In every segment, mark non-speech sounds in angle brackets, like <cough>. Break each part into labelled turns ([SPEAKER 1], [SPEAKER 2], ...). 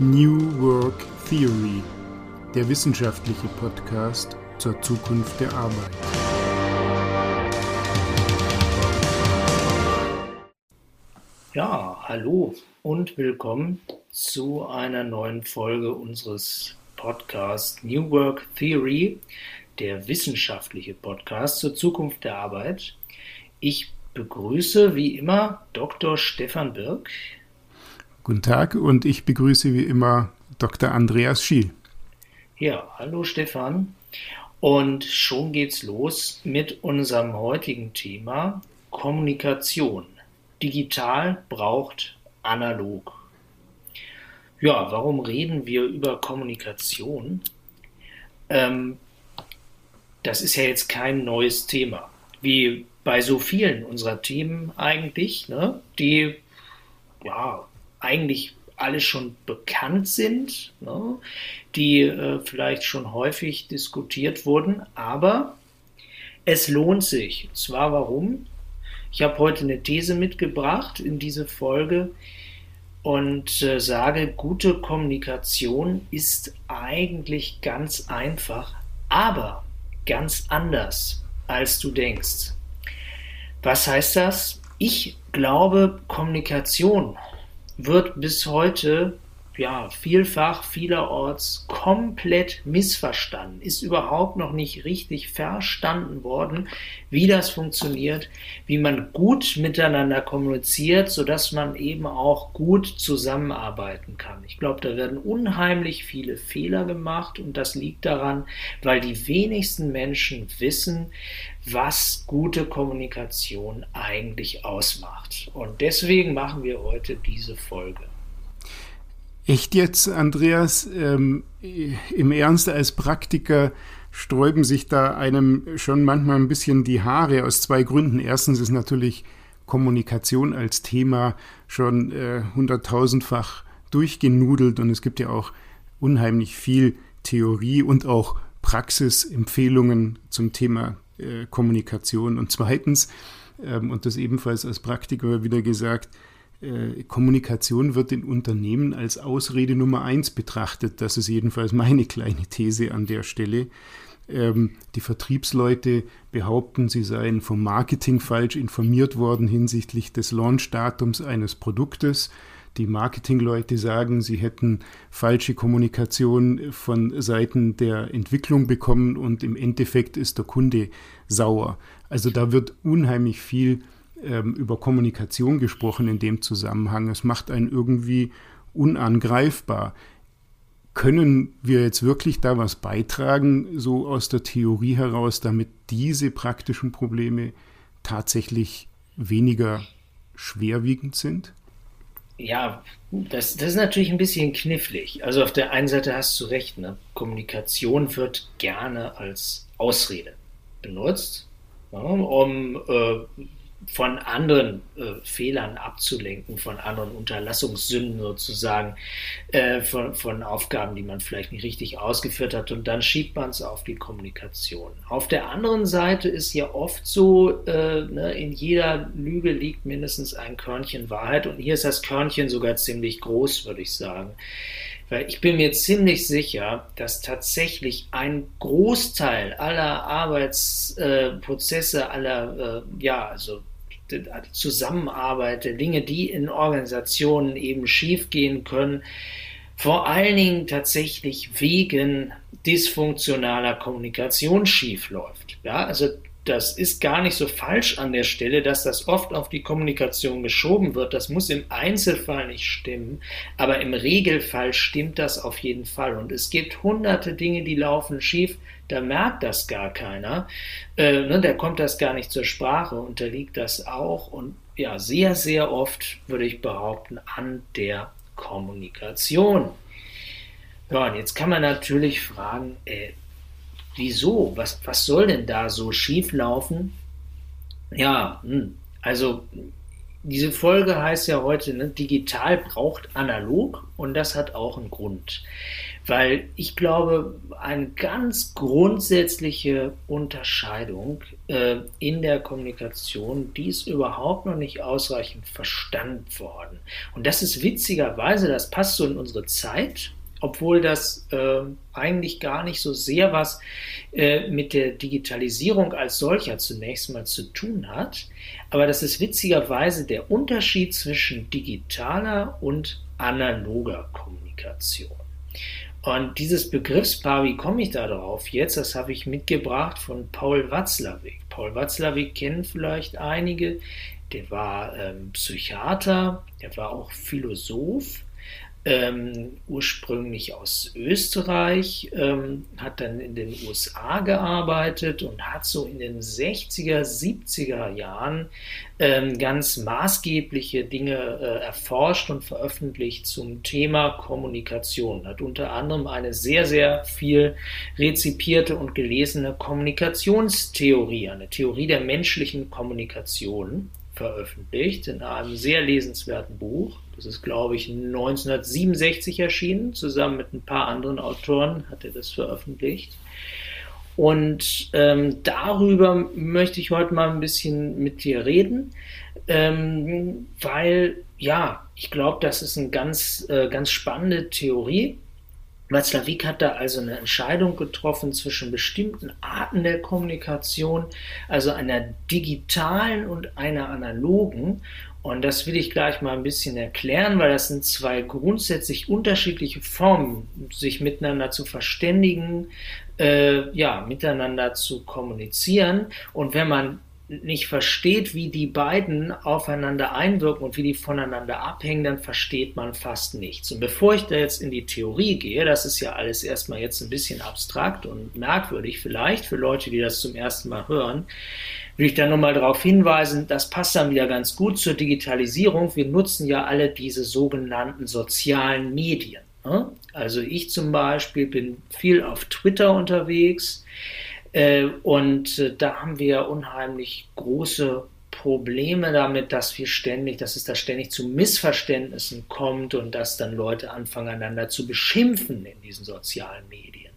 [SPEAKER 1] New Work Theory, der wissenschaftliche Podcast zur Zukunft der Arbeit.
[SPEAKER 2] Ja, hallo und willkommen zu einer neuen Folge unseres Podcasts New Work Theory, der wissenschaftliche Podcast zur Zukunft der Arbeit. Ich begrüße wie immer Dr. Stefan Birk.
[SPEAKER 1] Guten Tag und ich begrüße wie immer Dr. Andreas Schiel.
[SPEAKER 2] Ja, hallo Stefan. Und schon geht's los mit unserem heutigen Thema Kommunikation. Digital braucht analog. Ja, warum reden wir über Kommunikation? Ähm, das ist ja jetzt kein neues Thema. Wie bei so vielen unserer Themen eigentlich, ne, die ja eigentlich alle schon bekannt sind, ne, die äh, vielleicht schon häufig diskutiert wurden, aber es lohnt sich. Und zwar warum? Ich habe heute eine These mitgebracht in diese Folge und äh, sage, gute Kommunikation ist eigentlich ganz einfach, aber ganz anders, als du denkst. Was heißt das? Ich glaube, Kommunikation wird bis heute ja, vielfach, vielerorts komplett missverstanden, ist überhaupt noch nicht richtig verstanden worden, wie das funktioniert, wie man gut miteinander kommuniziert, sodass man eben auch gut zusammenarbeiten kann. Ich glaube, da werden unheimlich viele Fehler gemacht und das liegt daran, weil die wenigsten Menschen wissen, was gute Kommunikation eigentlich ausmacht. Und deswegen machen wir heute diese Folge.
[SPEAKER 1] Echt jetzt, Andreas? Ähm, Im Ernst als Praktiker sträuben sich da einem schon manchmal ein bisschen die Haare aus zwei Gründen. Erstens ist natürlich Kommunikation als Thema schon äh, hunderttausendfach durchgenudelt und es gibt ja auch unheimlich viel Theorie und auch Praxisempfehlungen zum Thema äh, Kommunikation. Und zweitens, ähm, und das ebenfalls als Praktiker wieder gesagt, äh, Kommunikation wird in Unternehmen als Ausrede Nummer eins betrachtet. Das ist jedenfalls meine kleine These an der Stelle. Ähm, die Vertriebsleute behaupten, sie seien vom Marketing falsch informiert worden hinsichtlich des Launchdatums eines Produktes. Die Marketingleute sagen, sie hätten falsche Kommunikation von Seiten der Entwicklung bekommen und im Endeffekt ist der Kunde sauer. Also da wird unheimlich viel ähm, über Kommunikation gesprochen in dem Zusammenhang. Es macht einen irgendwie unangreifbar. Können wir jetzt wirklich da was beitragen, so aus der Theorie heraus, damit diese praktischen Probleme tatsächlich weniger schwerwiegend sind?
[SPEAKER 2] Ja, das, das ist natürlich ein bisschen knifflig. Also auf der einen Seite hast du recht, ne? Kommunikation wird gerne als Ausrede benutzt, ja, um äh, von anderen äh, Fehlern abzulenken, von anderen Unterlassungssünden sozusagen, äh, von, von Aufgaben, die man vielleicht nicht richtig ausgeführt hat und dann schiebt man es auf die Kommunikation. Auf der anderen Seite ist ja oft so, äh, ne, in jeder Lüge liegt mindestens ein Körnchen Wahrheit und hier ist das Körnchen sogar ziemlich groß, würde ich sagen. Weil ich bin mir ziemlich sicher, dass tatsächlich ein Großteil aller Arbeitsprozesse, äh, aller, äh, ja, also Zusammenarbeit, Dinge, die in Organisationen eben schiefgehen können, vor allen Dingen tatsächlich wegen dysfunktionaler Kommunikation schiefläuft. Ja, also das ist gar nicht so falsch an der Stelle, dass das oft auf die Kommunikation geschoben wird. Das muss im Einzelfall nicht stimmen, aber im Regelfall stimmt das auf jeden Fall. Und es gibt hunderte Dinge, die laufen schief, da merkt das gar keiner. Äh, ne, da kommt das gar nicht zur Sprache, unterliegt das auch und ja, sehr, sehr oft würde ich behaupten, an der Kommunikation. Ja, und jetzt kann man natürlich fragen, äh, wieso? Was, was soll denn da so schief laufen? Ja, hm, also diese Folge heißt ja heute, ne, digital braucht analog und das hat auch einen Grund. Weil ich glaube, eine ganz grundsätzliche Unterscheidung äh, in der Kommunikation, die ist überhaupt noch nicht ausreichend verstanden worden. Und das ist witzigerweise, das passt so in unsere Zeit, obwohl das äh, eigentlich gar nicht so sehr was äh, mit der Digitalisierung als solcher zunächst mal zu tun hat. Aber das ist witzigerweise der Unterschied zwischen digitaler und analoger Kommunikation. Und dieses Begriffspaar, wie komme ich da drauf jetzt? Das habe ich mitgebracht von Paul Watzlawick. Paul Watzlawick kennen vielleicht einige. Der war ähm, Psychiater, der war auch Philosoph ähm, ursprünglich aus Österreich, ähm, hat dann in den USA gearbeitet und hat so in den 60er, 70er Jahren ähm, ganz maßgebliche Dinge äh, erforscht und veröffentlicht zum Thema Kommunikation. Hat unter anderem eine sehr, sehr viel rezipierte und gelesene Kommunikationstheorie, eine Theorie der menschlichen Kommunikation veröffentlicht in einem sehr lesenswerten Buch. Das ist, glaube ich, 1967 erschienen. Zusammen mit ein paar anderen Autoren hat er das veröffentlicht. Und ähm, darüber möchte ich heute mal ein bisschen mit dir reden, ähm, weil ja, ich glaube, das ist eine ganz, äh, ganz spannende Theorie. Watzlawick hat da also eine Entscheidung getroffen zwischen bestimmten Arten der Kommunikation, also einer digitalen und einer analogen. Und das will ich gleich mal ein bisschen erklären, weil das sind zwei grundsätzlich unterschiedliche Formen, sich miteinander zu verständigen, äh, ja, miteinander zu kommunizieren. Und wenn man nicht versteht, wie die beiden aufeinander einwirken und wie die voneinander abhängen, dann versteht man fast nichts. Und bevor ich da jetzt in die Theorie gehe, das ist ja alles erstmal jetzt ein bisschen abstrakt und merkwürdig vielleicht für Leute, die das zum ersten Mal hören, will ich da nochmal darauf hinweisen, das passt dann wieder ganz gut zur Digitalisierung. Wir nutzen ja alle diese sogenannten sozialen Medien. Ne? Also ich zum Beispiel bin viel auf Twitter unterwegs. Äh, und äh, da haben wir unheimlich große Probleme damit, dass wir ständig, dass es da ständig zu Missverständnissen kommt und dass dann Leute anfangen, einander zu beschimpfen in diesen sozialen Medien.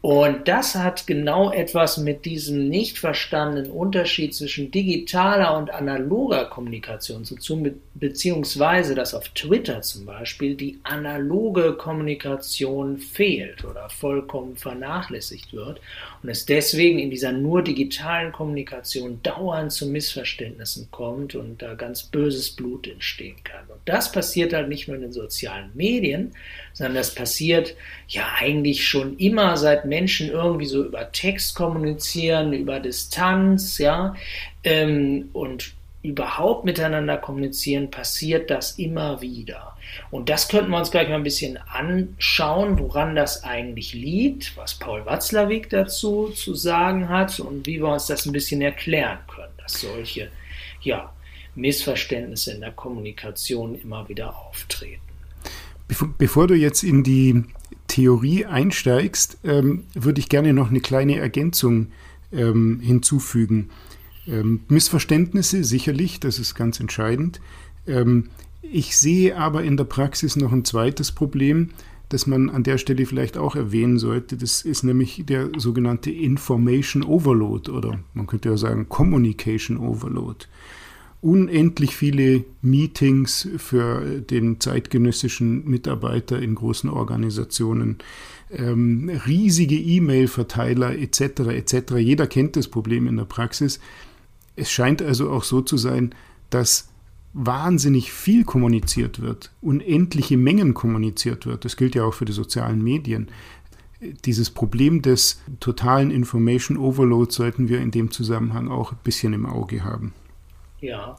[SPEAKER 2] Und das hat genau etwas mit diesem nicht verstandenen Unterschied zwischen digitaler und analoger Kommunikation zu tun, beziehungsweise dass auf Twitter zum Beispiel die analoge Kommunikation fehlt oder vollkommen vernachlässigt wird und es deswegen in dieser nur digitalen Kommunikation dauernd zu Missverständnissen kommt und da ganz böses Blut entstehen kann. Und das passiert halt nicht nur in den sozialen Medien, sondern das passiert ja eigentlich schon immer, seit Menschen irgendwie so über Text kommunizieren, über Distanz, ja, ähm, und überhaupt miteinander kommunizieren, passiert das immer wieder. Und das könnten wir uns gleich mal ein bisschen anschauen, woran das eigentlich liegt, was Paul Watzlawick dazu zu sagen hat und wie wir uns das ein bisschen erklären können, dass solche ja, Missverständnisse in der Kommunikation immer wieder auftreten.
[SPEAKER 1] Bevor, du jetzt in die Theorie einsteigst, ähm, würde ich gerne noch eine kleine Ergänzung ähm, hinzufügen. Ähm, Missverständnisse sicherlich, das ist ganz entscheidend. Ähm, ich sehe aber in der Praxis noch ein zweites Problem, das man an der Stelle vielleicht auch erwähnen sollte. Das ist nämlich der sogenannte Information Overload oder man könnte ja sagen Communication Overload. Unendlich viele Meetings für den zeitgenössischen Mitarbeiter in großen Organisationen, ähm, riesige E-Mail-Verteiler etc. etc. Jeder kennt das Problem in der Praxis. Es scheint also auch so zu sein, dass wahnsinnig viel kommuniziert wird, unendliche Mengen kommuniziert wird. Das gilt ja auch für die sozialen Medien. Dieses Problem des totalen Information Overload sollten wir in dem Zusammenhang auch ein bisschen im Auge haben.
[SPEAKER 2] Ja,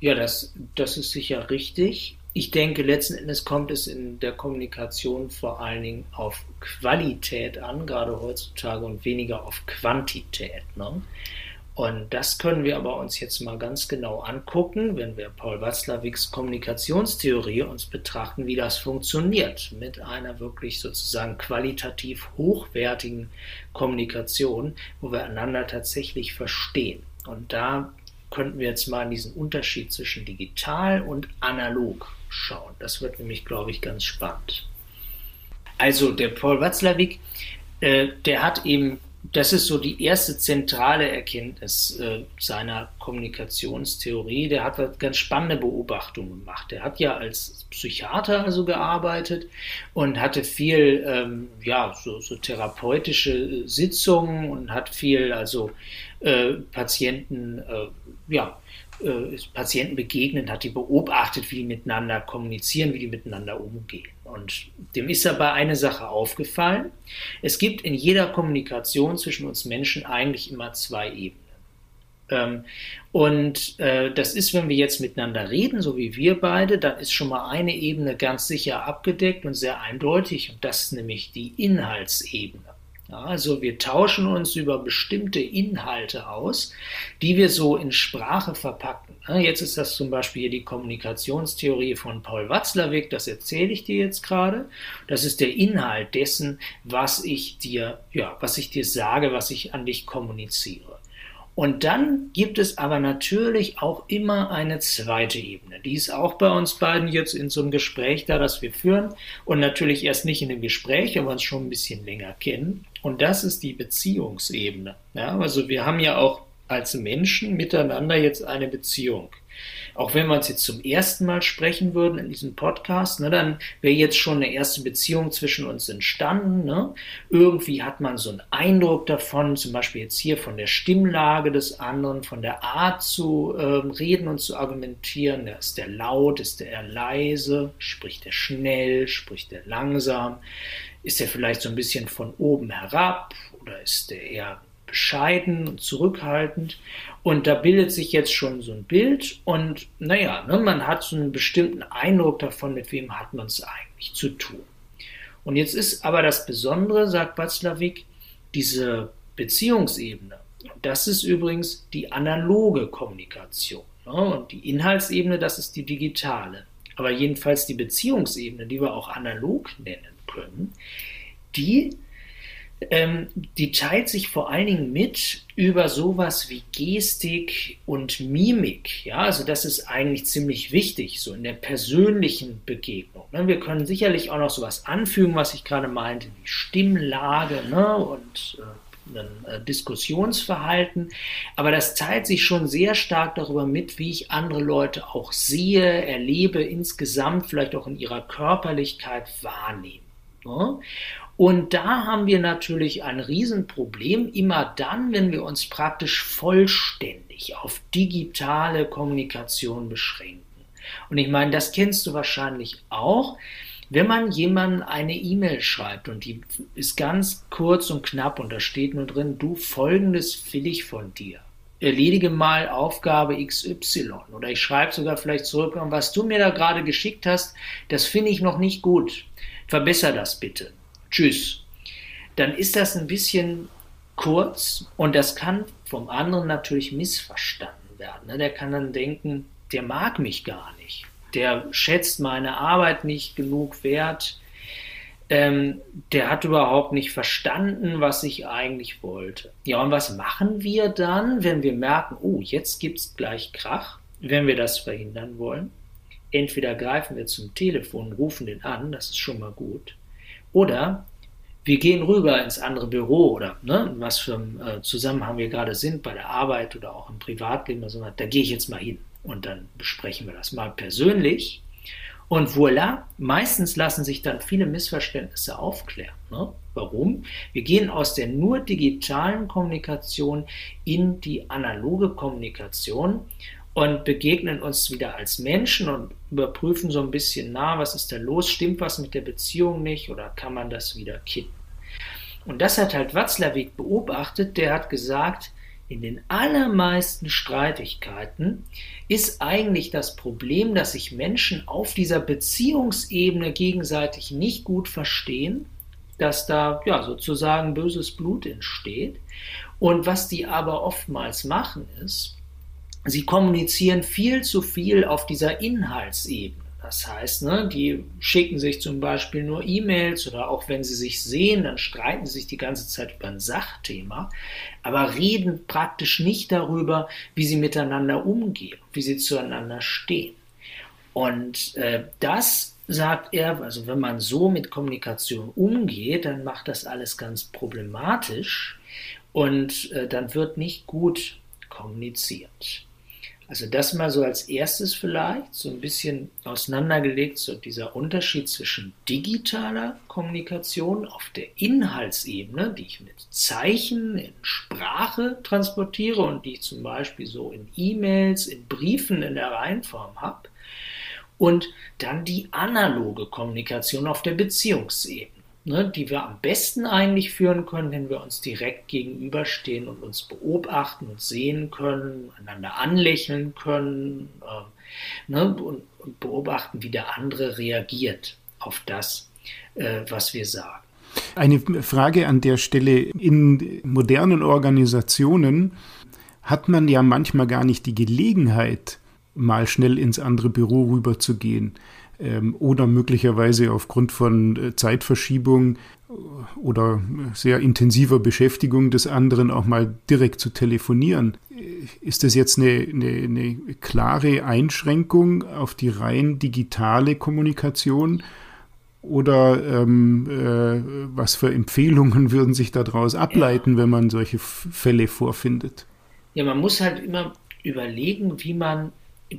[SPEAKER 2] ja, das, das ist sicher richtig. Ich denke, letzten Endes kommt es in der Kommunikation vor allen Dingen auf Qualität an, gerade heutzutage, und weniger auf Quantität. Ne? Und das können wir aber uns jetzt mal ganz genau angucken, wenn wir Paul Watzlawicks Kommunikationstheorie uns betrachten, wie das funktioniert mit einer wirklich sozusagen qualitativ hochwertigen Kommunikation, wo wir einander tatsächlich verstehen. Und da könnten wir jetzt mal in diesen Unterschied zwischen digital und analog schauen. Das wird nämlich, glaube ich, ganz spannend. Also der Paul Watzlawick, äh, der hat eben das ist so die erste zentrale Erkenntnis äh, seiner Kommunikationstheorie. Der hat ganz spannende Beobachtungen gemacht. Er hat ja als Psychiater also gearbeitet und hatte viel, ähm, ja, so, so, therapeutische Sitzungen und hat viel, also äh, Patienten, äh, ja, äh, Patienten begegnet, hat die beobachtet, wie die miteinander kommunizieren, wie die miteinander umgehen. Und dem ist aber eine Sache aufgefallen. Es gibt in jeder Kommunikation zwischen uns Menschen eigentlich immer zwei Ebenen. Ähm, und äh, das ist, wenn wir jetzt miteinander reden, so wie wir beide, dann ist schon mal eine Ebene ganz sicher abgedeckt und sehr eindeutig, und das ist nämlich die Inhaltsebene. Also wir tauschen uns über bestimmte Inhalte aus, die wir so in Sprache verpacken. Jetzt ist das zum Beispiel hier die Kommunikationstheorie von Paul Watzlawick, das erzähle ich dir jetzt gerade. Das ist der Inhalt dessen, was ich dir, ja, was ich dir sage, was ich an dich kommuniziere. Und dann gibt es aber natürlich auch immer eine zweite Ebene. Die ist auch bei uns beiden jetzt in so einem Gespräch da, das wir führen. Und natürlich erst nicht in dem Gespräch, aber uns schon ein bisschen länger kennen. Und das ist die Beziehungsebene. Ja, also wir haben ja auch als Menschen miteinander jetzt eine Beziehung. Auch wenn wir uns jetzt zum ersten Mal sprechen würden in diesem Podcast, ne, dann wäre jetzt schon eine erste Beziehung zwischen uns entstanden. Ne? Irgendwie hat man so einen Eindruck davon, zum Beispiel jetzt hier von der Stimmlage des anderen, von der Art zu äh, reden und zu argumentieren. Ist der laut, ist der eher leise, spricht er schnell, spricht er langsam, ist er vielleicht so ein bisschen von oben herab oder ist er eher bescheiden und zurückhaltend. Und da bildet sich jetzt schon so ein Bild und naja, ne, man hat so einen bestimmten Eindruck davon, mit wem hat man es eigentlich zu tun. Und jetzt ist aber das Besondere, sagt Watzlawick, diese Beziehungsebene. Das ist übrigens die analoge Kommunikation. Ne? Und die Inhaltsebene, das ist die digitale. Aber jedenfalls die Beziehungsebene, die wir auch analog nennen können, die ähm, die teilt sich vor allen Dingen mit über sowas wie Gestik und Mimik. Ja, also das ist eigentlich ziemlich wichtig, so in der persönlichen Begegnung. Ne? Wir können sicherlich auch noch sowas anfügen, was ich gerade meinte, wie Stimmlage ne? und äh, ein äh, Diskussionsverhalten. Aber das teilt sich schon sehr stark darüber mit, wie ich andere Leute auch sehe, erlebe, insgesamt vielleicht auch in ihrer Körperlichkeit wahrnehme. Ne? Und da haben wir natürlich ein Riesenproblem, immer dann, wenn wir uns praktisch vollständig auf digitale Kommunikation beschränken. Und ich meine, das kennst du wahrscheinlich auch. Wenn man jemandem eine E-Mail schreibt und die ist ganz kurz und knapp und da steht nur drin, du folgendes will ich von dir. Erledige mal Aufgabe XY oder ich schreibe sogar vielleicht zurück, was du mir da gerade geschickt hast, das finde ich noch nicht gut. Verbesser das bitte. Tschüss. Dann ist das ein bisschen kurz und das kann vom anderen natürlich missverstanden werden. Ne? Der kann dann denken, der mag mich gar nicht. Der schätzt meine Arbeit nicht genug wert. Ähm, der hat überhaupt nicht verstanden, was ich eigentlich wollte. Ja, und was machen wir dann, wenn wir merken, oh, jetzt gibt es gleich Krach, wenn wir das verhindern wollen? Entweder greifen wir zum Telefon, rufen den an, das ist schon mal gut. Oder wir gehen rüber ins andere Büro oder ne, was für ein äh, Zusammenhang wir gerade sind bei der Arbeit oder auch im Privatleben, also, da gehe ich jetzt mal hin und dann besprechen wir das mal persönlich. Und voilà, meistens lassen sich dann viele Missverständnisse aufklären. Ne? Warum? Wir gehen aus der nur digitalen Kommunikation in die analoge Kommunikation und begegnen uns wieder als Menschen und überprüfen so ein bisschen, na, was ist da los? Stimmt was mit der Beziehung nicht oder kann man das wieder kitten? Und das hat halt Watzlawick beobachtet, der hat gesagt, in den allermeisten Streitigkeiten ist eigentlich das Problem, dass sich Menschen auf dieser Beziehungsebene gegenseitig nicht gut verstehen, dass da ja sozusagen böses Blut entsteht. Und was die aber oftmals machen ist, sie kommunizieren viel zu viel auf dieser Inhaltsebene. Das heißt, ne, die schicken sich zum Beispiel nur E-Mails oder auch wenn sie sich sehen, dann streiten sie sich die ganze Zeit über ein Sachthema, aber reden praktisch nicht darüber, wie sie miteinander umgehen, wie sie zueinander stehen. Und äh, das sagt er, also wenn man so mit Kommunikation umgeht, dann macht das alles ganz problematisch und äh, dann wird nicht gut kommuniziert. Also das mal so als erstes vielleicht, so ein bisschen auseinandergelegt, so dieser Unterschied zwischen digitaler Kommunikation auf der Inhaltsebene, die ich mit Zeichen in Sprache transportiere und die ich zum Beispiel so in E-Mails, in Briefen in der Reihenform habe, und dann die analoge Kommunikation auf der Beziehungsebene ne, die wir am besten eigentlich führen können, wenn wir uns direkt gegenüberstehen und uns beobachten und sehen können, einander anlächeln können äh, ne, und, und, beobachten, wie der andere reagiert auf das, äh, was wir sagen.
[SPEAKER 1] Eine Frage an der Stelle. In modernen Organisationen hat man ja manchmal gar nicht die Gelegenheit, mal schnell ins andere Büro rüberzugehen oder möglicherweise aufgrund von äh, Zeitverschiebung oder sehr intensiver Beschäftigung des anderen auch mal direkt zu telefonieren. Ist das jetzt eine, eine, eine klare Einschränkung auf die rein digitale Kommunikation? Oder ähm, äh, was für Empfehlungen <laughs> würden sich daraus ableiten, wenn man solche Fälle vorfindet?
[SPEAKER 2] Ja, man muss halt immer überlegen, wie man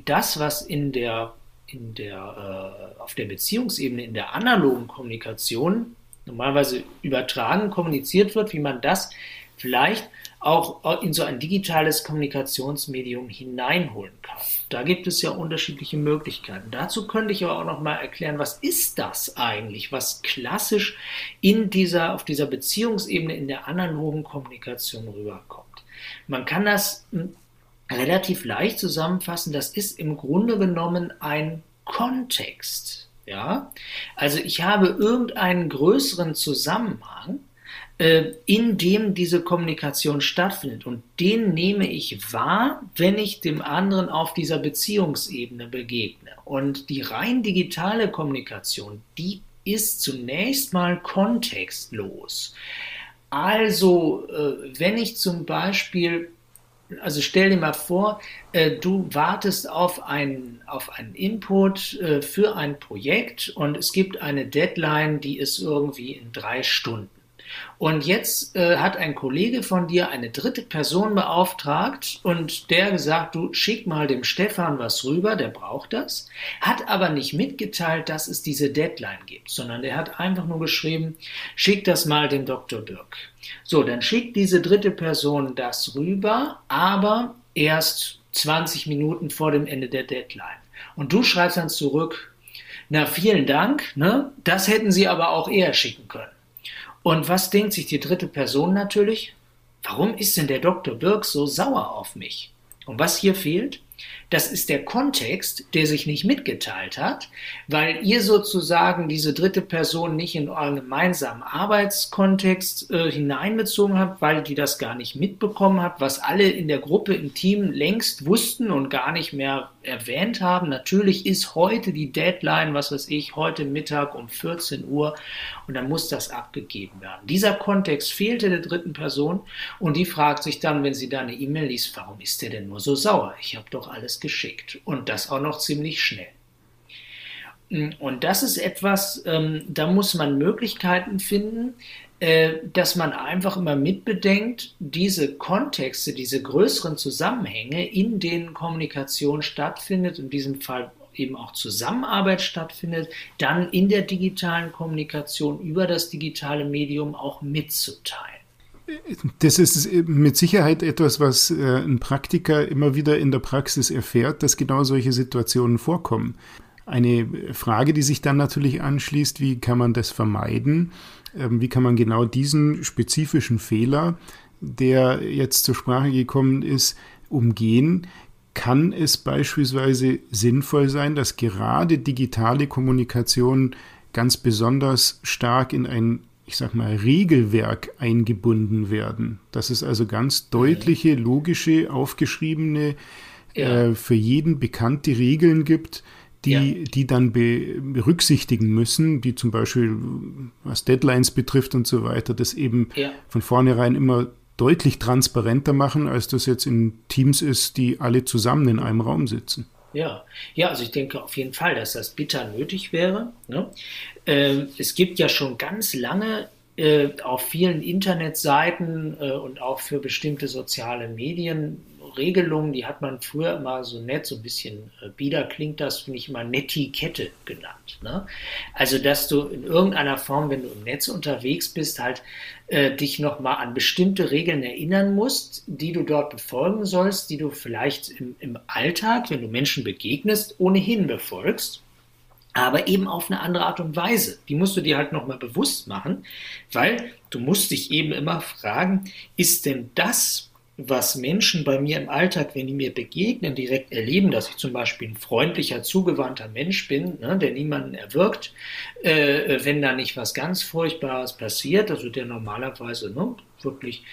[SPEAKER 2] das, was in der in der, äh, auf der Beziehungsebene, in der analogen Kommunikation normalerweise übertragen kommuniziert wird, wie man das vielleicht auch in so ein digitales Kommunikationsmedium hineinholen kann. Da gibt es ja unterschiedliche Möglichkeiten. Dazu könnte ich aber auch noch mal erklären, was ist das eigentlich, was klassisch in dieser, auf dieser Beziehungsebene in der analogen Kommunikation rüberkommt. Man kann das hm, relativ leicht zusammenfassen. Das ist im Grunde genommen ein Kontext. Ja, also ich habe irgendeinen größeren Zusammenhang, äh, in dem diese Kommunikation stattfindet. Und den nehme ich wahr, wenn ich dem anderen auf dieser Beziehungsebene begegne. Und die rein digitale Kommunikation, die ist zunächst mal kontextlos. Also, äh, wenn ich zum Beispiel also stell dir mal vor, äh, du wartest auf einen, auf einen Input äh, für ein Projekt und es gibt eine Deadline, die ist irgendwie in drei Stunden. Und jetzt äh, hat ein Kollege von dir eine dritte Person beauftragt und der gesagt, du schick mal dem Stefan was rüber, der braucht das, hat aber nicht mitgeteilt, dass es diese Deadline gibt, sondern der hat einfach nur geschrieben, schick das mal dem Dr. Dirk. So, dann schickt diese dritte Person das rüber, aber erst 20 Minuten vor dem Ende der Deadline. Und du schreibst dann zurück, na vielen Dank, ne? das hätten sie aber auch eher schicken können. Und was denkt sich die dritte Person natürlich? Warum ist denn der Dr. Birk so sauer auf mich? Und was hier fehlt? Das ist der Kontext, der sich nicht mitgeteilt hat, weil ihr sozusagen diese dritte Person nicht in euren gemeinsamen Arbeitskontext äh, hineinbezogen habt, weil die das gar nicht mitbekommen habt, was alle in der Gruppe im Team längst wussten und gar nicht mehr erwähnt haben. Natürlich ist heute die Deadline, was weiß ich, heute Mittag um 14 Uhr und dann muss das abgegeben werden. Dieser Kontext fehlte der dritten Person und die fragt sich dann, wenn sie da eine E-Mail liest, warum ist der denn nur so sauer? Ich habe doch alles geschickt und das auch noch ziemlich schnell. Und das ist etwas, ähm, da muss man Möglichkeiten finden, äh, dass man einfach immer mitbedenkt, diese Kontexte, diese größeren Zusammenhänge, in denen Kommunikation stattfindet, in diesem Fall eben auch Zusammenarbeit stattfindet, dann in der digitalen Kommunikation über das digitale Medium auch mitzuteilen.
[SPEAKER 1] Das ist mit Sicherheit etwas, was äh, ein Praktiker immer wieder in der Praxis erfährt, dass genau solche Situationen vorkommen. Eine Frage, die sich dann natürlich anschließt, wie kann man das vermeiden? Ähm, wie kann man genau diesen spezifischen Fehler, der jetzt zur Sprache gekommen ist, umgehen? Kann es beispielsweise sinnvoll sein, dass gerade digitale Kommunikation ganz besonders stark in ein ich sag mal, Regelwerk eingebunden werden. Dass es also ganz deutliche, logische, aufgeschriebene, ja. äh, für jeden bekannte Regeln gibt, die, ja. die dann be, berücksichtigen müssen, die zum Beispiel, was Deadlines betrifft und so weiter, das eben ja. von vornherein immer deutlich transparenter machen, als das jetzt in Teams ist, die alle zusammen in einem Raum sitzen.
[SPEAKER 2] Ja, ja, also ich denke auf jeden Fall, dass das bitter nötig wäre. Ne? Ähm, es gibt ja schon ganz lange äh, auf vielen Internetseiten äh, und auch für bestimmte soziale Medien Regelungen, die hat man früher immer so nett, so ein bisschen äh, bieder klingt das, finde ich immer Netiquette genannt. Ne? Also, dass du in irgendeiner Form, wenn du im Netz unterwegs bist, halt äh, dich nochmal an bestimmte Regeln erinnern musst, die du dort befolgen sollst, die du vielleicht im, im Alltag, wenn du Menschen begegnest, ohnehin befolgst aber eben auf eine andere Art und Weise. Die musst du dir halt nochmal bewusst machen, weil du musst dich eben immer fragen, ist denn das, was Menschen bei mir im Alltag, wenn die mir begegnen, direkt erleben, dass ich zum Beispiel ein freundlicher, zugewandter Mensch bin, ne, der niemanden erwirkt, äh, wenn da nicht was ganz Furchtbares passiert, also der normalerweise ne, wirklich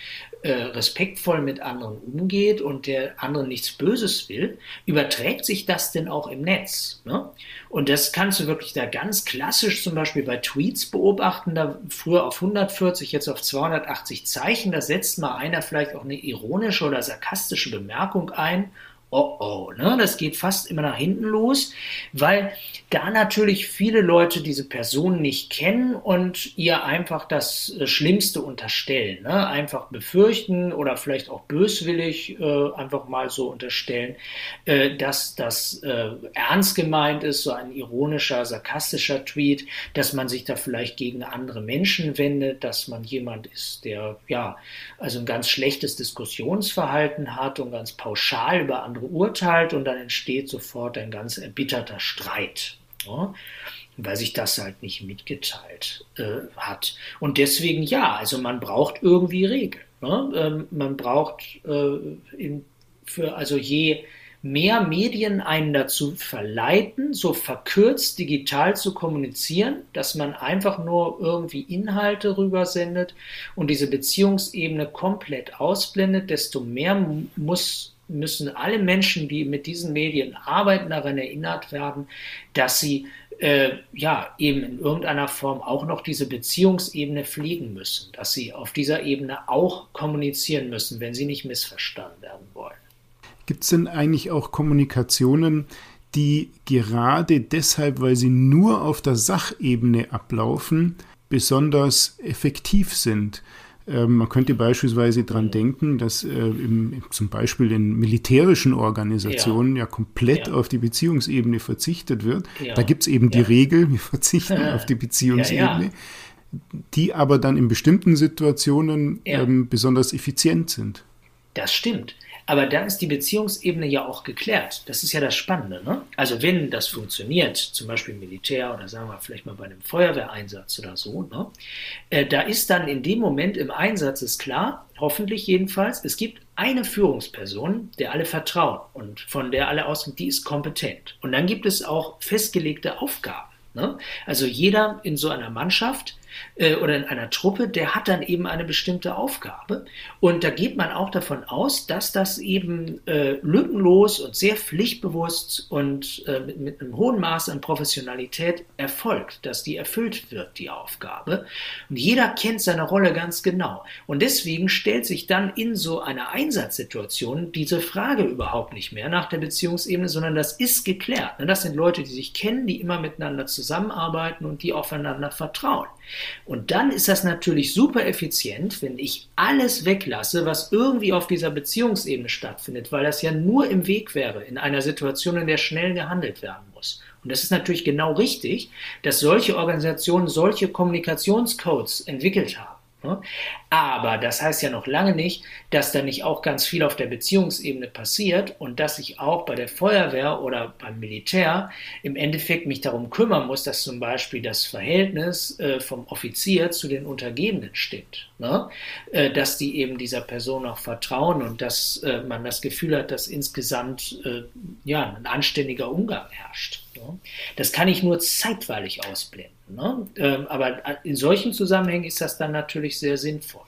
[SPEAKER 2] äh, respektvoll mit anderen umgeht und der anderen nichts Böses will, überträgt sich das denn auch im Netz? Ne? Und das kannst du wirklich da ganz klassisch zum Beispiel bei Tweets beobachten, da früher auf 140, jetzt auf 280 Zeichen, da setzt mal einer vielleicht auch eine ironische oder sarkastische Bemerkung ein oh oh, ne? das geht fast immer nach hinten los, weil da natürlich viele Leute diese Person nicht kennen und ihr einfach das äh, Schlimmste unterstellen, ne? einfach befürchten oder vielleicht auch böswillig äh, einfach mal so unterstellen, äh, dass das äh, ernst gemeint ist, so ein ironischer, sarkastischer Tweet, dass man sich da vielleicht gegen andere Menschen wendet, dass man jemand ist, der ja also ein ganz schlechtes Diskussionsverhalten hat und ganz pauschal über andere urteilt und dann entsteht sofort ein ganz erbitterter Streit. Ja? weil sich das halt nicht mitgeteilt äh, hat. Und deswegen ja, also man braucht irgendwie Regeln. Ne? Ähm, man braucht äh, in, für, also je mehr Medien einen dazu verleiten, so verkürzt digital zu kommunizieren, dass man einfach nur irgendwie Inhalte rübersendet und diese Beziehungsebene komplett ausblendet, desto mehr muss müssen alle Menschen, die mit diesen Medien arbeiten, daran erinnert werden, dass sie äh, ja eben in irgendeiner Form auch noch diese Beziehungsebene pflegen müssen, dass sie auf dieser Ebene auch kommunizieren müssen, wenn sie nicht missverstanden werden wollen.
[SPEAKER 1] Gibt es denn eigentlich auch Kommunikationen, die gerade deshalb, weil sie nur auf der Sachebene ablaufen, besonders effektiv sind? Ähm, man könnte beispielsweise daran denken, dass äh, im, zum Beispiel in militärischen Organisationen ja, ja komplett ja. auf die Beziehungsebene verzichtet wird. Ja. Da gibt es eben die Regel, wir verzichten <laughs> auf die Beziehungsebene, die aber dann in bestimmten Situationen ähm, besonders effizient sind.
[SPEAKER 2] Das stimmt. Aber dann ist die Beziehungsebene ja auch geklärt. Das ist ja das Spannende. Ne? Also wenn das funktioniert, zum Beispiel Militär oder sagen wir vielleicht mal bei einem Feuerwehreinsatz oder so, ne? Äh, da ist dann in dem Moment im Einsatz ist klar, hoffentlich jedenfalls, es gibt eine Führungsperson, der alle vertrauen und von der alle ausgehen, die ist kompetent. Und dann gibt es auch festgelegte Aufgaben. Ne? Also jeder in so einer Mannschaft äh, oder in einer Truppe, der hat dann eben eine bestimmte Aufgabe. Und da geht man auch davon aus, dass das eben äh, lückenlos und sehr pflichtbewusst und äh, mit, mit, einem hohen Maß an Professionalität erfolgt, dass die erfüllt wird, die Aufgabe. Und jeder kennt seine Rolle ganz genau. Und deswegen stellt sich dann in so einer Einsatzsituation diese Frage überhaupt nicht mehr nach der Beziehungsebene, sondern das ist geklärt. Ne, das sind Leute, die sich kennen, die immer miteinander zusammenarbeiten und die aufeinander vertrauen. Und dann ist das natürlich super effizient, wenn ich alles weglasse, was irgendwie auf dieser Beziehungsebene stattfindet, weil das ja nur im Weg wäre in einer Situation, in der schnell gehandelt werden muss. Und das ist natürlich genau richtig, dass solche Organisationen solche Kommunikationscodes entwickelt haben. Ne? Aber das heißt ja noch lange nicht, dass da nicht auch ganz viel auf der Beziehungsebene passiert und dass ich auch bei der Feuerwehr oder beim Militär im Endeffekt mich darum kümmern muss, dass zum Beispiel das Verhältnis äh, vom Offizier zu den Untergebenen stimmt. Ne? Äh, dass die eben dieser Person auch vertrauen und dass äh, man das Gefühl hat, dass insgesamt ja, ein anständiger Umgang herrscht. Ne? Das kann ich nur zeitweilig ausblenden. Ne? Ähm, aber in solchen Zusammenhängen ist das dann natürlich sehr sinnvoll.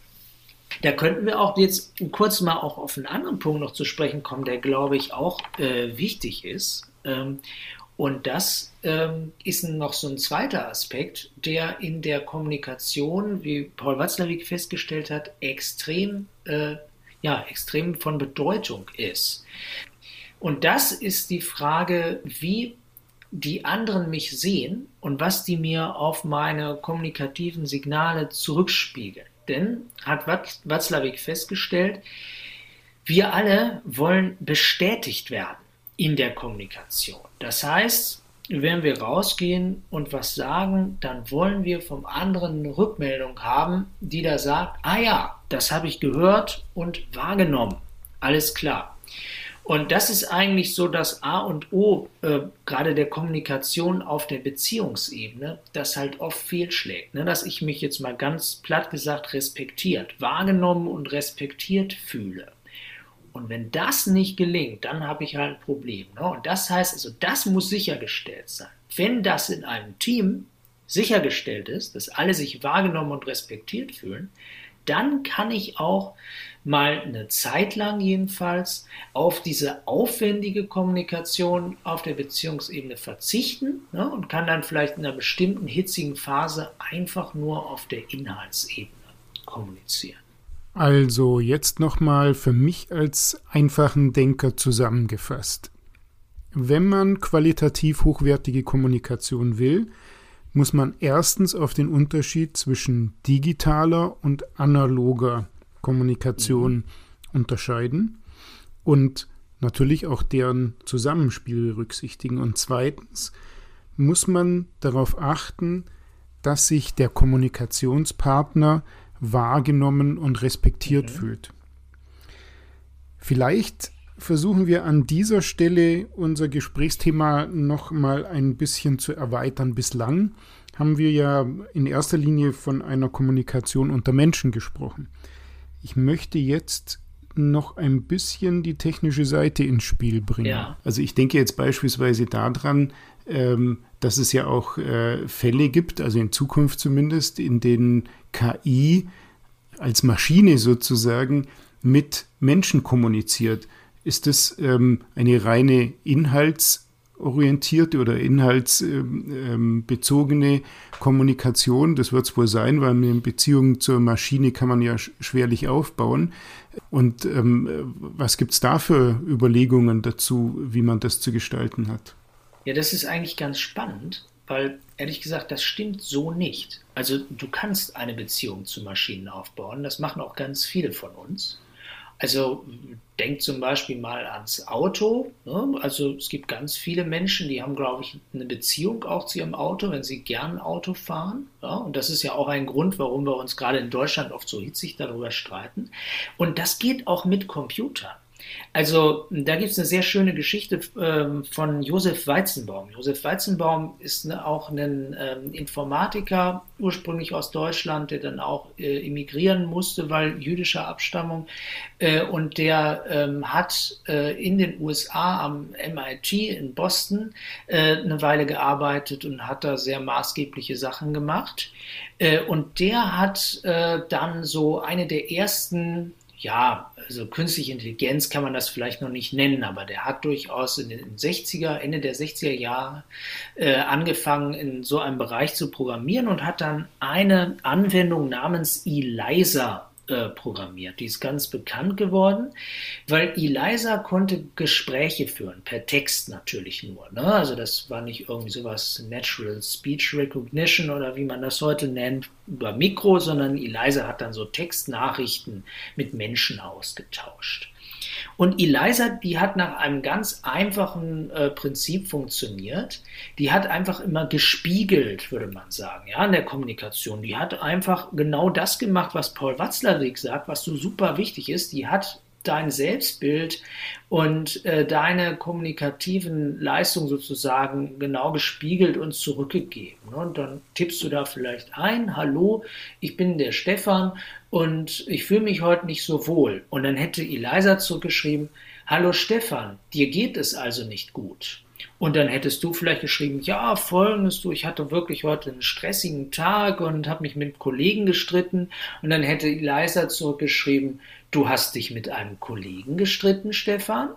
[SPEAKER 2] Da könnten wir auch jetzt kurz mal auch auf einen anderen Punkt noch zu sprechen kommen, der glaube ich auch äh, wichtig ist. Ähm, Und das ähm, ist noch so ein zweiter Aspekt, der in der Kommunikation, wie Paul Watzlawick festgestellt hat, extrem, äh, ja, extrem von Bedeutung ist. Und das ist die Frage, wie die anderen mich sehen und was die mir auf meine kommunikativen Signale zurückspiegeln. Denn, hat Watzlawick festgestellt, wir alle wollen bestätigt werden in der Kommunikation. Das heißt, wenn wir rausgehen und was sagen, dann wollen wir vom anderen eine Rückmeldung haben, die da sagt, ah ja, das habe ich gehört und wahrgenommen. Alles klar. Und das ist eigentlich so das A und O, äh, gerade der Kommunikation auf der Beziehungsebene, das halt oft fehlschlägt. Ne? Dass ich mich jetzt mal ganz platt gesagt respektiert, wahrgenommen und respektiert fühle. Und wenn das nicht gelingt, dann habe ich halt ein Problem. Ne? Und das heißt also, das muss sichergestellt sein. Wenn das in einem Team sichergestellt ist, dass alle sich wahrgenommen und respektiert fühlen, dann kann ich auch mal eine Zeit lang jedenfalls auf diese aufwendige Kommunikation auf der Beziehungsebene verzichten ne, und kann dann vielleicht in einer bestimmten hitzigen Phase einfach nur auf der Inhaltsebene kommunizieren.
[SPEAKER 1] Also jetzt nochmal für mich als einfachen Denker zusammengefasst. Wenn man qualitativ hochwertige Kommunikation will, muss man erstens auf den Unterschied zwischen digitaler und analoger Kommunikation mhm. unterscheiden und natürlich auch deren Zusammenspiel berücksichtigen. Und zweitens muss man darauf achten, dass sich der Kommunikationspartner wahrgenommen und respektiert mhm. fühlt. Vielleicht versuchen wir an dieser Stelle unser Gesprächsthema noch mal ein bisschen zu erweitern. Bislang haben wir ja in erster Linie von einer Kommunikation unter Menschen gesprochen. Ich möchte jetzt noch ein bisschen die technische Seite ins Spiel bringen. Ja. Also ich denke jetzt beispielsweise daran, ähm, dass es ja auch äh, Fälle gibt, also in Zukunft zumindest, in denen KI als Maschine sozusagen mit Menschen kommuniziert. Ist das ähm, eine reine inhaltsorientierte oder inhaltsbezogene ähm, Kommunikation? Das wird es wohl sein, weil eine Beziehung zur Maschine kann man ja schwerlich aufbauen. Und ähm, was gibt es da für Überlegungen dazu, wie man das zu gestalten hat?
[SPEAKER 2] Ja, das ist eigentlich ganz spannend, weil ehrlich gesagt, das stimmt so nicht. Also du kannst eine Beziehung zu Maschinen aufbauen, das machen auch ganz viele von uns. Also denkt zum Beispiel mal ans Auto. Ne? Also es gibt ganz viele Menschen, die haben, glaube ich, eine Beziehung auch zu ihrem Auto, wenn sie gern Auto fahren. Ja? Und das ist ja auch ein Grund, warum wir uns gerade in Deutschland oft so hitzig darüber streiten. Und das geht auch mit Computern. Also da gibt es eine sehr schöne Geschichte ähm, von Josef Weizenbaum. Josef Weizenbaum ist ne, auch ein ähm, Informatiker, ursprünglich aus Deutschland, der dann auch äh, emigrieren musste, weil jüdischer Abstammung. Äh, und der ähm, hat äh, in den USA am MIT in Boston äh, eine Weile gearbeitet und hat da sehr maßgebliche Sachen gemacht. Äh, und der hat äh, dann so eine der ersten ja, also künstliche Intelligenz kann man das vielleicht noch nicht nennen, aber der hat durchaus in den 60er, Ende der 60er Jahre äh, angefangen, in so einem Bereich zu programmieren und hat dann eine Anwendung namens ELISA äh, programmiert. Die ist ganz bekannt geworden, weil Eliza konnte Gespräche führen, per Text natürlich nur. Ne? Also das war nicht irgendwie sowas Natural Speech Recognition oder wie man das heute nennt, über Mikro, sondern Eliza hat dann so Textnachrichten mit Menschen ausgetauscht. Und Eliza, die hat nach einem ganz einfachen äh, Prinzip funktioniert. Die hat einfach immer gespiegelt, würde man sagen, ja, in der Kommunikation. Die hat einfach genau das gemacht, was Paul Watzlawick sagt, was so super wichtig ist. Die hat dein Selbstbild und äh, deine kommunikativen Leistungen sozusagen genau gespiegelt und zurückgegeben. Ne? Und dann tippst du da vielleicht ein, hallo, ich bin der Stefan und ich fühle mich heute nicht so wohl. Und dann hätte Eliza zurückgeschrieben, hallo Stefan, dir geht es also nicht gut. Und dann hättest du vielleicht geschrieben, ja, folgendes du, ich hatte wirklich heute einen stressigen Tag und habe mich mit Kollegen gestritten. Und dann hätte Eliza zurückgeschrieben, du hast dich mit einem Kollegen gestritten, Stefan.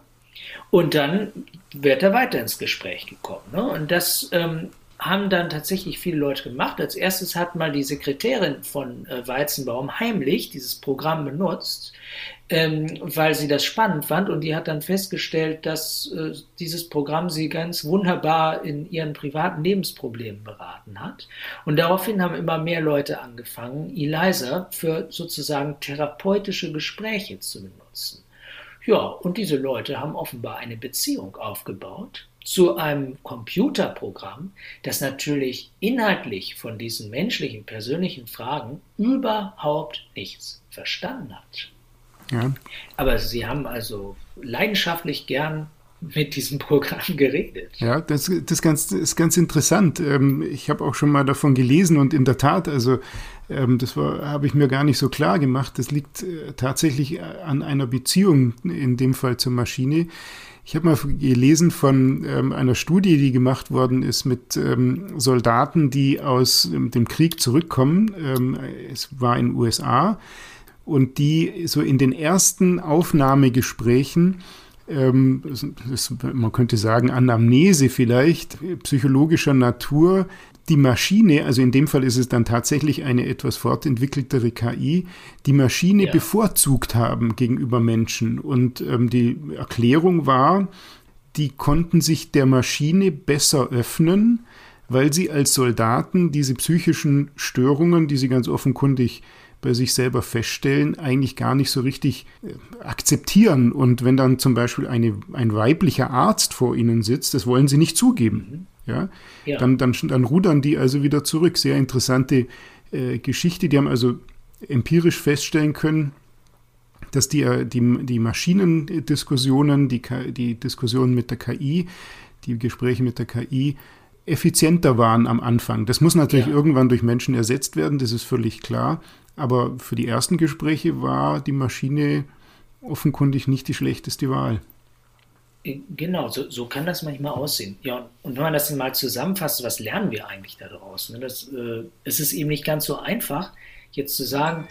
[SPEAKER 2] Und dann wird er weiter ins Gespräch gekommen. Ne? Und das ähm, haben dann tatsächlich viele Leute gemacht. Als erstes hat mal die Sekretärin von äh, Weizenbaum heimlich dieses Programm benutzt, ähm, weil sie das spannend fand und die hat dann festgestellt, dass äh, dieses Programm sie ganz wunderbar in ihren privaten Lebensproblemen beraten hat. Und daraufhin haben immer mehr Leute angefangen, Eliza für sozusagen therapeutische Gespräche zu benutzen. Ja, und diese Leute haben offenbar eine Beziehung aufgebaut zu einem Computerprogramm, das natürlich inhaltlich von diesen menschlichen, persönlichen Fragen überhaupt nichts verstanden hat. Ja. Aber sie haben also leidenschaftlich gern mit diesem Programm geredet.
[SPEAKER 1] Ja, das, das, ganz, ist ganz interessant. Ähm, ich habe auch schon mal davon gelesen und in der Tat, also ähm, das habe ich mir gar nicht so klar gemacht. Das liegt äh, tatsächlich an einer Beziehung, in dem Fall zur Maschine. Ich habe mal gelesen von ähm, einer Studie, die gemacht worden ist mit Soldaten, die aus dem Krieg zurückkommen. es war in den USA und die so in den ersten Aufnahmegesprächen ähm, das, man könnte sagen, Anamnese vielleicht, psychologischer Natur, die Maschine, also in dem Fall ist es dann tatsächlich eine etwas fortentwickeltere KI, die Maschine ja. bevorzugt haben gegenüber Menschen. Und ähm, die Erklärung war, die konnten sich der Maschine besser öffnen, weil sie als Soldaten diese psychischen Störungen, die sie ganz offenkundig bei sich selber feststellen, eigentlich gar nicht so richtig äh, akzeptieren. Und wenn dann zum Beispiel eine, ein weiblicher Arzt vor ihnen sitzt, das wollen sie nicht zugeben. Ja? ja. Dann, dann, dann rudern die also wieder zurück. Sehr interessante äh, Geschichte. Die haben also empirisch feststellen können, dass die, äh, die, die Maschinendiskussionen, die, die Diskussionen mit der KI, die Gespräche mit der KI effizienter waren am Anfang. Das muss natürlich ja. irgendwann durch Menschen ersetzt werden, das ist völlig klar. Aber für die ersten Gespräche war die Maschine offenkundig nicht die schlechteste Wahl.
[SPEAKER 2] Äh, genau, so, so kann das manchmal aussehen. Ja, und wenn man das mal zusammenfasst, was lernen wir eigentlich da draußen? Ne? Das, äh, es ist eben nicht ganz so einfach, jetzt zu sagen,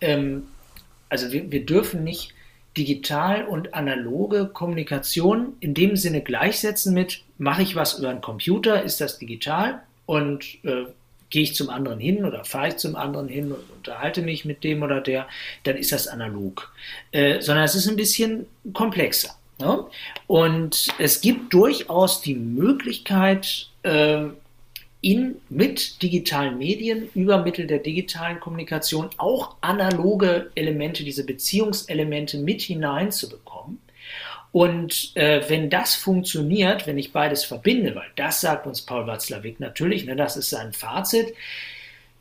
[SPEAKER 2] ähm, also wir, wir dürfen nicht digital und analoge Kommunikation in dem Sinne gleichsetzen mit, mache ich was über einen Computer, ist das digital und äh, gehe ich zum anderen hin oder fahre ich zum anderen hin und unterhalte mich mit dem oder der, dann ist das analog. Äh, sondern es ist ein bisschen komplexer. Ne? Und es gibt durchaus die Möglichkeit, äh, in, mit digitalen Medien über Mittel der digitalen Kommunikation auch analoge Elemente, diese Beziehungselemente mit hineinzubekommen. Und äh, wenn das funktioniert, wenn ich beides verbinde, weil das sagt uns Paul Watzlawick natürlich, ne, das ist sein Fazit,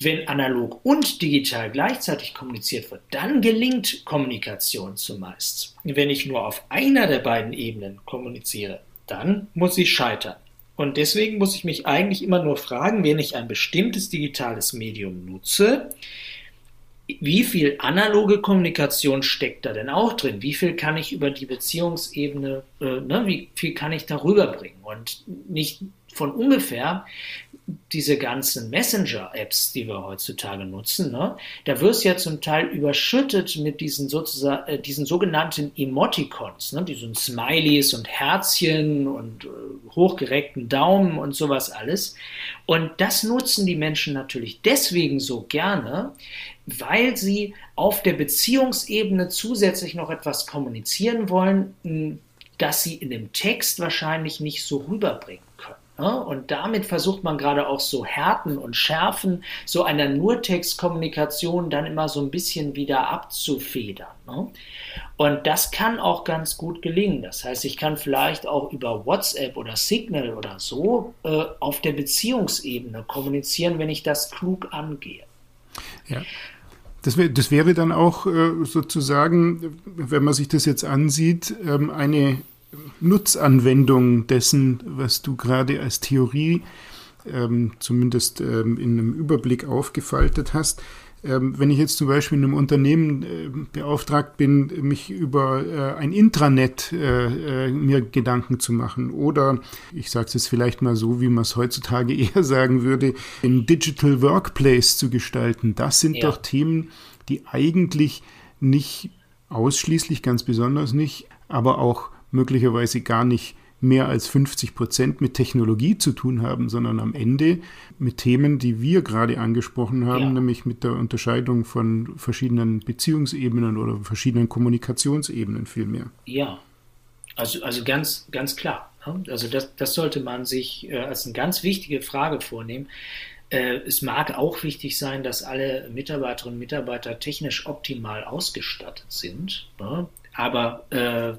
[SPEAKER 2] wenn analog und digital gleichzeitig kommuniziert wird, dann gelingt Kommunikation zumeist. Wenn ich nur auf einer der beiden Ebenen kommuniziere, dann muss sie scheitern. Und deswegen muss ich mich eigentlich immer nur fragen, wenn ich ein bestimmtes digitales Medium nutze, wie viel analoge Kommunikation steckt da denn auch drin? Wie viel kann ich über die Beziehungsebene, äh, ne, wie viel kann ich darüber bringen? Und nicht von ungefähr diese ganzen Messenger-Apps, die wir heutzutage nutzen, ne, da wirst du ja zum Teil überschüttet mit diesen sozusagen, äh, diesen sogenannten Emoticons, ne, diesen Smileys und Herzchen und äh, hochgereckten Daumen und sowas alles. Und das nutzen die Menschen natürlich deswegen so gerne, weil sie auf der Beziehungsebene zusätzlich noch etwas kommunizieren wollen, das sie in dem Text wahrscheinlich nicht so rüberbringen können. Ne? Und damit versucht man gerade auch so Härten und Schärfen so einer Nurtextkommunikation dann immer so ein bisschen wieder abzufedern. Ne? Und das kann auch ganz gut gelingen. Das heißt, ich kann vielleicht auch über WhatsApp oder Signal oder so äh, auf der Beziehungsebene kommunizieren, wenn ich das klug angehe.
[SPEAKER 1] Ja. Das, wär, das wäre dann auch äh, sozusagen, wenn man sich das jetzt ansieht, ähm, eine Nutzanwendung dessen, was du gerade als Theorie ähm, zumindest ähm, in einem Überblick aufgefaltet hast. Ähm, wenn ich jetzt zum Beispiel in einem Unternehmen äh, beauftragt bin, mich über äh, ein Intranet äh, äh mir Gedanken zu machen oder ich sage es jetzt vielleicht mal so, wie man es heutzutage <laughs> eher sagen würde, ein Digital Workplace zu gestalten, das sind ja. doch Themen, die eigentlich nicht ausschließlich, ganz besonders nicht, aber auch möglicherweise gar nicht mehr als 50 Prozent mit Technologie zu tun haben, sondern am Ende mit Themen, die wir gerade angesprochen haben, ja. nämlich mit der Unterscheidung von verschiedenen Beziehungsebenen oder verschiedenen Kommunikationsebenen vielmehr.
[SPEAKER 2] Ja, also, also ganz, ganz klar. Ne? Also das, das sollte man sich äh, als eine ganz wichtige Frage vornehmen. Äh, es mag auch wichtig sein, dass alle Mitarbeiterinnen und Mitarbeiter technisch optimal ausgestattet sind, ne? aber äh,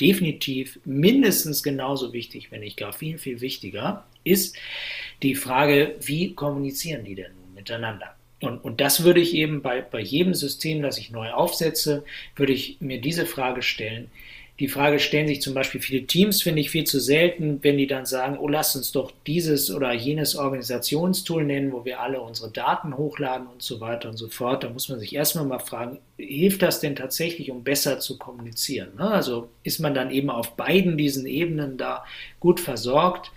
[SPEAKER 2] definitiv mindestens genauso wichtig, wenn nicht gar viel, viel wichtiger, ist die Frage, wie kommunizieren die denn nun miteinander? Und, und das würde ich eben bei, bei jedem System, das ich neu aufsetze, würde ich mir diese Frage stellen, die Frage stellen sich zum Beispiel viele Teams, finde ich viel zu selten, wenn die dann sagen, oh, lass uns doch dieses oder jenes Organisationstool nennen, wo wir alle unsere Daten hochladen und so weiter und so fort. Da muss man sich erstmal mal fragen, hilft das denn tatsächlich, um besser zu kommunizieren? Ne? Also ist man dann eben auf beiden diesen Ebenen da gut versorgt?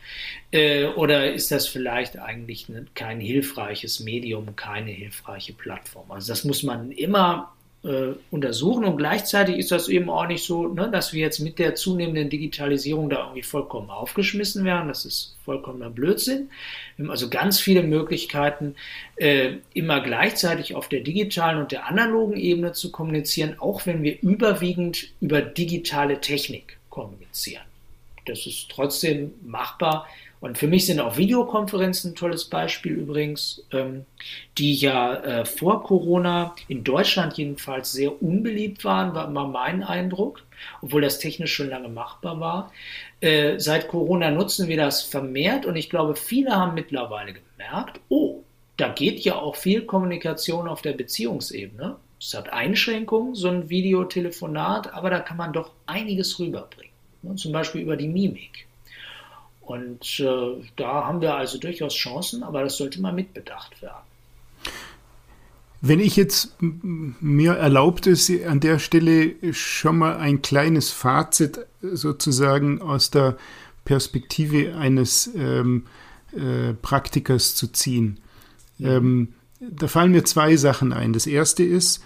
[SPEAKER 2] Äh, oder ist das vielleicht eigentlich kein hilfreiches Medium, keine hilfreiche Plattform? Also das muss man immer äh, untersuchen. Und gleichzeitig ist das eben auch nicht so, ne, dass wir jetzt mit der zunehmenden Digitalisierung da irgendwie vollkommen aufgeschmissen werden. Das ist vollkommener Blödsinn. Wir haben also ganz viele Möglichkeiten, äh, immer gleichzeitig auf der digitalen und der analogen Ebene zu kommunizieren, auch wenn wir überwiegend über digitale Technik kommunizieren. Das ist trotzdem machbar und für mich sind auch Videokonferenzen ein tolles Beispiel übrigens, ähm, die ja äh, vor Corona in Deutschland jedenfalls sehr unbeliebt waren, war mal mein Eindruck, obwohl das technisch schon lange machbar war. Äh, seit Corona nutzen wir das vermehrt und ich glaube, viele haben mittlerweile gemerkt, oh, da geht ja auch viel Kommunikation auf der Beziehungsebene. Es hat Einschränkungen, so ein Videotelefonat, aber da kann man doch einiges rüberbringen. Ne? Zum Beispiel über die Mimik. Und äh, da haben wir also durchaus Chancen, aber das sollte mal mitbedacht werden.
[SPEAKER 1] Wenn ich jetzt mir erlaubt ist, an der Stelle schon mal ein kleines Fazit sozusagen aus der Perspektive eines ähm, äh, Praktikers zu ziehen. Mhm. Ähm, da fallen mir zwei Sachen ein. Das erste ist,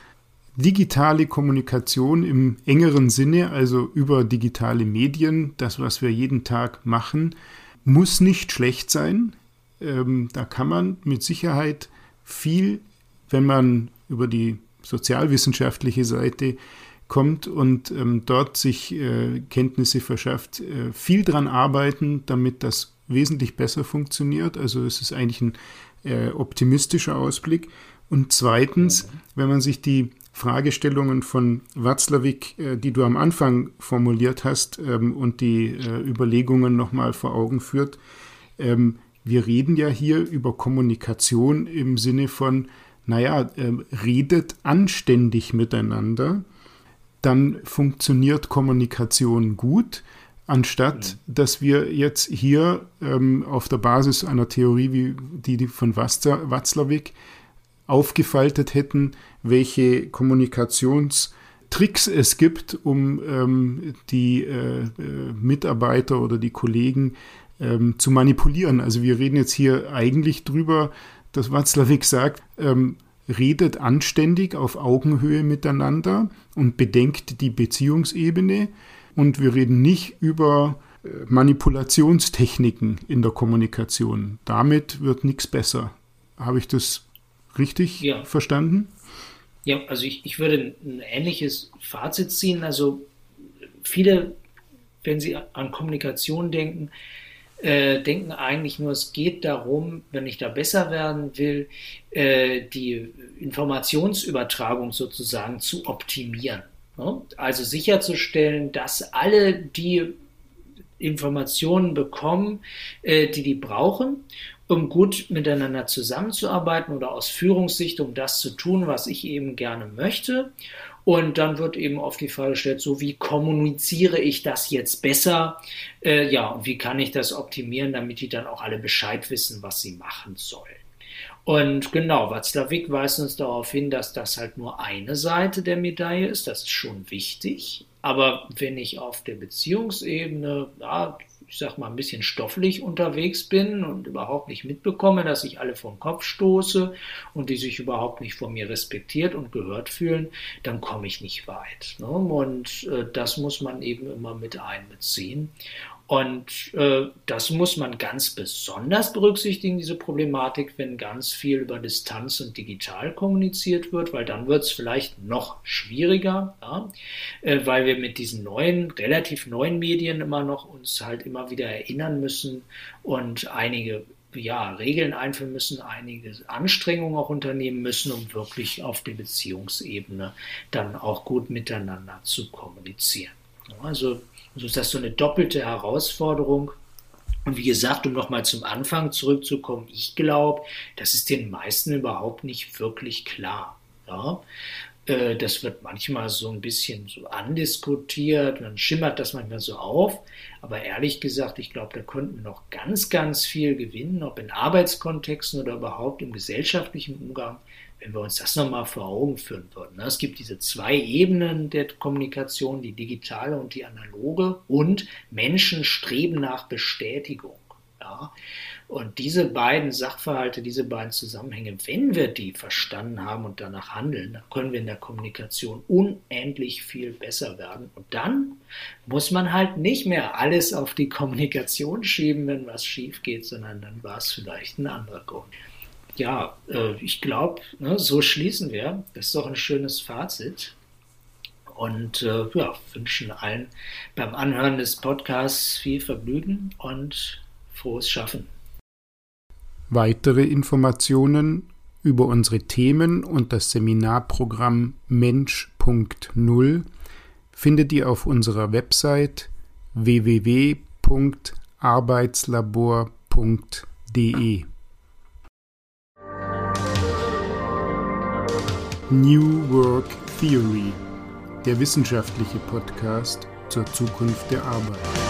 [SPEAKER 1] digitale Kommunikation im engeren Sinne, also über digitale Medien, das, was wir jeden Tag machen, muss nicht schlecht sein. Ähm, da kann man mit Sicherheit viel, wenn man über die sozialwissenschaftliche Seite kommt und ähm, dort sich äh, Kenntnisse verschafft, äh, viel dran arbeiten, damit das wesentlich besser funktioniert. Also es ist eigentlich ein äh, optimistischer Ausblick. Und zweitens, wenn man sich die Fragestellungen von Watzlawick, äh, die du am Anfang formuliert hast ähm, und die äh, Überlegungen nochmal vor Augen führt. Ähm, wir reden ja hier über Kommunikation im Sinne von, naja, ähm, redet anständig miteinander, dann funktioniert Kommunikation gut, anstatt dass wir jetzt hier auf der Basis einer Theorie wie die von Watzlawick aufgefaltet hätten, welche Kommunikationstricks es gibt, um ähm, die äh, äh, Mitarbeiter oder die Kollegen ähm, zu manipulieren. Also wir reden jetzt hier eigentlich drüber, dass Watzlawick sagt, ähm, redet anständig auf Augenhöhe miteinander und bedenkt die Beziehungsebene. Und wir reden nicht über äh, Manipulationstechniken in der Kommunikation. Damit wird nichts besser. Habe ich das richtig ja. verstanden?
[SPEAKER 2] Ja, also ich, ich würde ein ähnliches Fazit ziehen. Also viele, wenn sie an Kommunikation denken, äh, denken eigentlich nur, es geht darum, wenn ich da besser werden will, äh, die Informationsübertragung sozusagen zu optimieren. Ne? Also sicherzustellen, dass alle die Informationen bekommen, äh, die die brauchen um gut miteinander zusammenzuarbeiten oder aus Führungssicht, um das zu tun, was ich eben gerne möchte. Und dann wird eben oft die Frage gestellt, so wie kommuniziere ich das jetzt besser? Äh, ja, und wie kann ich das optimieren, damit die dann auch alle Bescheid wissen, was sie machen sollen? Und genau, Watzlawick weist uns darauf hin, dass das halt nur eine Seite der Medaille ist. Das ist schon wichtig. Aber wenn ich auf der Beziehungsebene ja, ich sag mal, ein bisschen stofflich unterwegs bin und überhaupt nicht mitbekomme, dass ich alle vom Kopf stoße und die sich überhaupt nicht von mir respektiert und gehört fühlen, dann komme ich nicht weit. Ne? Und äh, das muss man eben immer mit einbeziehen. Und äh, das muss man ganz besonders berücksichtigen, diese Problematik, wenn ganz viel über Distanz und digital kommuniziert wird, weil dann wird es vielleicht noch schwieriger, ja? äh, weil wir mit diesen neuen, relativ neuen Medien immer noch uns halt immer wieder erinnern müssen und einige ja, Regeln einführen müssen, einige Anstrengungen auch unternehmen müssen, um wirklich auf der Beziehungsebene dann auch gut miteinander zu kommunizieren. Also also ist das so eine doppelte Herausforderung. Und wie gesagt, um nochmal zum Anfang zurückzukommen, ich glaube, das ist den meisten überhaupt nicht wirklich klar. Ja? Äh, das wird manchmal so ein bisschen so andiskutiert, dann schimmert das manchmal so auf. Aber ehrlich gesagt, ich glaube, da könnten wir noch ganz, ganz viel gewinnen, ob in Arbeitskontexten oder überhaupt im gesellschaftlichen Umgang, wenn wir uns das nochmal vor Augen führen würden. Ne? Es gibt diese zwei Ebenen der Kommunikation, die digitale und die analoge, und Menschen streben nach Bestätigung. Ja? Und diese beiden Sachverhalte, diese beiden Zusammenhänge, wenn wir die verstanden haben und danach handeln, dann können wir in der Kommunikation unendlich viel besser werden. Und dann muss man halt nicht mehr alles auf die Kommunikation schieben, wenn was schief geht, sondern dann war es vielleicht ein anderer Grund ja, äh, ich glaube, ne, so schließen wir. Das ist doch ein schönes Fazit. Und äh, ja, wünschen allen beim Anhören des Podcasts viel Vergnügen und frohes Schaffen.
[SPEAKER 1] Weitere Informationen über unsere Themen und das Seminarprogramm Mensch.0 findet ihr auf unserer Website www.arbeitslabor.de. New Work Theory, der wissenschaftliche Podcast zur Zukunft der Arbeit.